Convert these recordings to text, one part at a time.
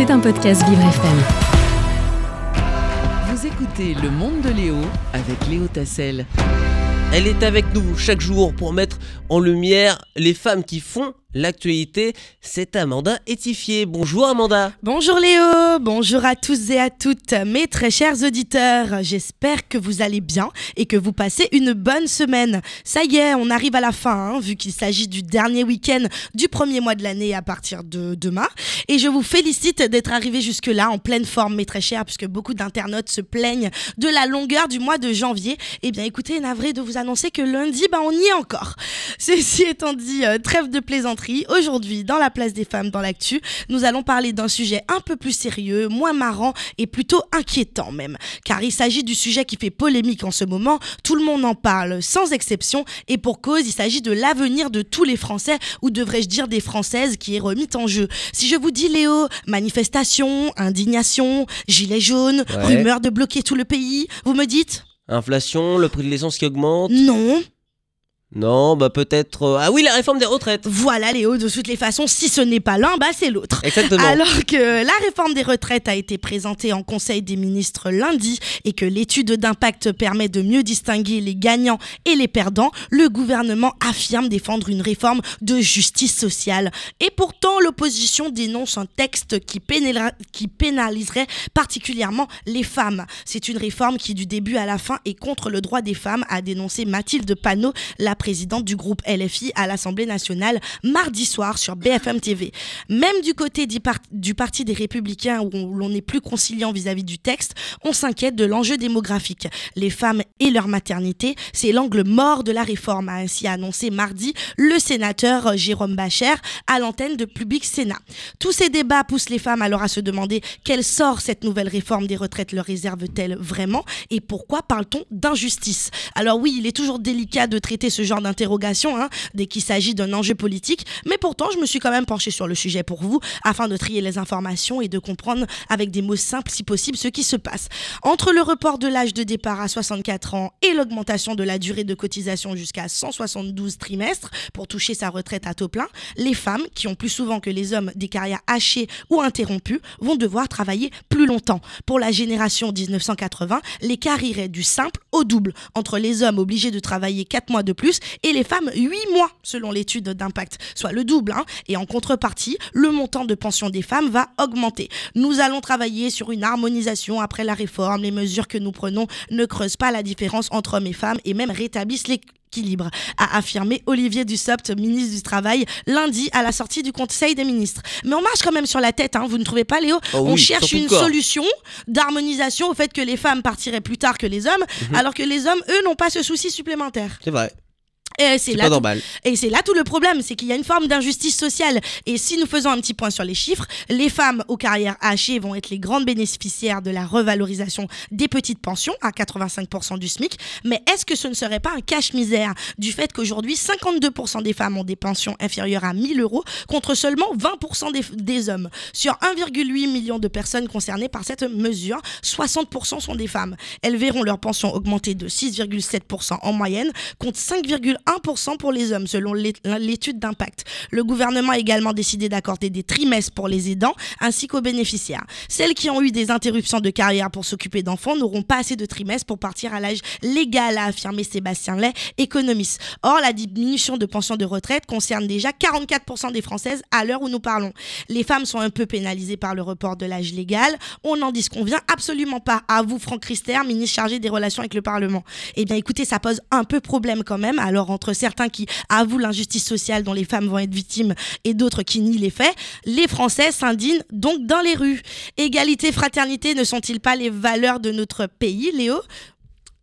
C'est un podcast Vivre FM. Vous écoutez Le Monde de Léo avec Léo Tassel. Elle est avec nous chaque jour pour mettre en lumière les femmes qui font l'actualité. C'est Amanda Étifier. Bonjour Amanda. Bonjour Léo, bonjour à tous et à toutes mes très chers auditeurs. J'espère que vous allez bien et que vous passez une bonne semaine. Ça y est, on arrive à la fin, hein, vu qu'il s'agit du dernier week-end du premier mois de l'année à partir de demain. Et je vous félicite d'être arrivé jusque-là en pleine forme, mes très chers, puisque beaucoup d'internautes se plaignent de la longueur du mois de janvier. Eh bien écoutez, navré de vous annoncer que lundi, bah, on y est encore. Ceci étant dit, euh, trêve de plaisanterie. Aujourd'hui, dans la place des femmes dans l'actu, nous allons parler d'un sujet un peu plus sérieux, moins marrant et plutôt inquiétant même. Car il s'agit du sujet qui fait polémique en ce moment. Tout le monde en parle, sans exception. Et pour cause, il s'agit de l'avenir de tous les Français, ou devrais-je dire des Françaises, qui est remis en jeu. Si je vous dis, Léo, manifestation, indignation, gilet jaune, Ouais. rumeur de bloquer tout le pays, vous me dites? Inflation, le prix de l'essence qui augmente? non. Non, bah peut-être. euh, Ah oui, la réforme des retraites. Voilà, Léo, de toutes les façons, si ce n'est pas l'un, bah c'est l'autre. Exactement. Alors que la réforme des retraites a été présentée en Conseil des ministres lundi et que l'étude d'impact permet de mieux distinguer les gagnants et les perdants, le gouvernement affirme défendre une réforme de justice sociale. Et pourtant, l'opposition dénonce un texte qui, pénaliserait particulièrement les femmes. C'est une réforme qui, du début à la fin, est contre le droit des femmes, a dénoncé Mathilde Panot, la présidente du groupe LFI à l'Assemblée nationale, mardi soir sur BFM TV. Même du côté du, par- du Parti des Républicains, où on- l'on est plus conciliant vis-à-vis du texte, on s'inquiète de l'enjeu démographique. Les femmes et leur maternité, c'est l'angle mort de la réforme, a ainsi annoncé mardi le sénateur Jérôme Bacher à l'antenne de Public Sénat. Tous ces débats poussent les femmes alors à se demander quel sort cette nouvelle réforme des retraites leur réserve-t-elle vraiment et pourquoi parle-t-on d'injustice? Alors oui, il est toujours délicat de traiter ce genre d'interrogation hein, dès qu'il s'agit d'un enjeu politique, mais pourtant je me suis quand même penchée sur le sujet pour vous afin de trier les informations et de comprendre avec des mots simples si possible ce qui se passe. Entre le report de l'âge de départ à 64 ans et l'augmentation de la durée de cotisation jusqu'à 172 trimestres pour toucher sa retraite à taux plein, les femmes, qui ont plus souvent que les hommes des carrières hachées ou interrompues, vont devoir travailler plus longtemps. Pour la génération 1980, l'écart irait du simple au double entre les hommes obligés de travailler 4 mois de plus et les femmes 8 mois selon l'étude d'impact, soit le double. hein. Et en contrepartie, le montant de pension des femmes va augmenter. Nous allons travailler sur une harmonisation après la réforme. Les mesures que nous prenons ne creusent pas la différence entre hommes et femmes et même rétablissent l'équilibre, a affirmé Olivier Dussopt, ministre du Travail, lundi à la sortie du Conseil des ministres. Mais on marche quand même sur la tête, hein, vous ne trouvez pas Léo Oh On oui, cherche une solution d'harmonisation au fait que les femmes partiraient plus tard que les hommes, alors que les hommes, eux, n'ont pas ce souci supplémentaire. C'est vrai. Et c'est C'est là pas tout- normal. et c'est là tout le problème, c'est qu'il y a une forme d'injustice sociale. Et si nous faisons un petit point sur les chiffres, les femmes aux carrières hachées vont être les grandes bénéficiaires de la revalorisation des petites pensions à 85% du SMIC. Mais est-ce que ce ne serait pas un cache-misère du fait qu'aujourd'hui, 52% des femmes ont des pensions inférieures à 1000 euros contre seulement 20% des, des hommes? Sur 1,8 million de personnes concernées par cette mesure, 60% sont des femmes. Elles verront leur pension augmenter de 6,7% en moyenne contre 5,1% pour les hommes, selon l'é- l'étude d'impact. Le gouvernement a également décidé d'accorder des trimestres pour les aidants ainsi qu'aux bénéficiaires. Celles qui ont eu des interruptions de carrière pour s'occuper d'enfants n'auront pas assez de trimestres pour partir à l'âge légal, a affirmé Sébastien Lay, économiste. Or, la diminution de pension de retraite concerne déjà 44% des Françaises à l'heure où nous parlons. Les femmes sont un peu pénalisées par le report de l'âge légal. On n'en disconvient absolument pas. À vous, Franck Rister, ministre chargé des relations avec le Parlement. Eh bien, écoutez, ça pose un peu problème quand même. Alors, entre certains qui avouent l'injustice sociale dont les femmes vont être victimes et d'autres qui nient les faits, les Français s'indignent donc dans les rues. Égalité, fraternité ne sont-ils pas les valeurs de notre pays, Léo?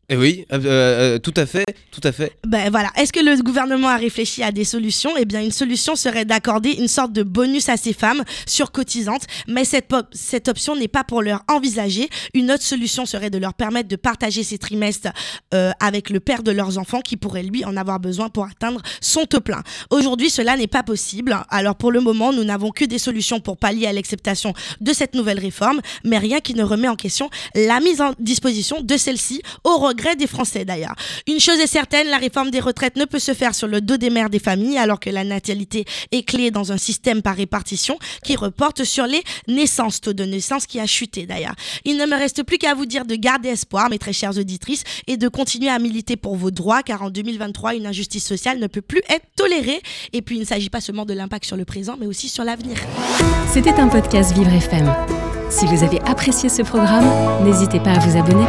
Eh oui, euh, euh, tout à fait, tout à fait. Ben voilà. Est-ce que le gouvernement a réfléchi à des solutions? Eh bien, une solution serait d'accorder une sorte de bonus à ces femmes surcotisantes, mais cette, cette option n'est pas pour leur envisager. Une autre solution serait de leur permettre de partager ces trimestres euh, avec le père de leurs enfants qui pourrait lui en avoir besoin pour atteindre son taux plein. Aujourd'hui, cela n'est pas possible. Alors pour le moment, nous n'avons que des solutions pour pallier à l'acceptation de cette nouvelle réforme, mais rien qui ne remet en question la mise en disposition de celle-ci au regard gré des Français d'ailleurs. Une chose est certaine, la réforme des retraites ne peut se faire sur le dos des mères des familles alors que la natalité est clé dans un système par répartition qui reporte sur les naissances, taux de naissance qui a chuté d'ailleurs. Il ne me reste plus qu'à vous dire de garder espoir, mes très chères auditrices, et de continuer à militer pour vos droits car en 2023, une injustice sociale ne peut plus être tolérée. Et puis il ne s'agit pas seulement de l'impact sur le présent mais aussi sur l'avenir. C'était un podcast Vivre FM. Si vous avez apprécié ce programme, n'hésitez pas à vous abonner.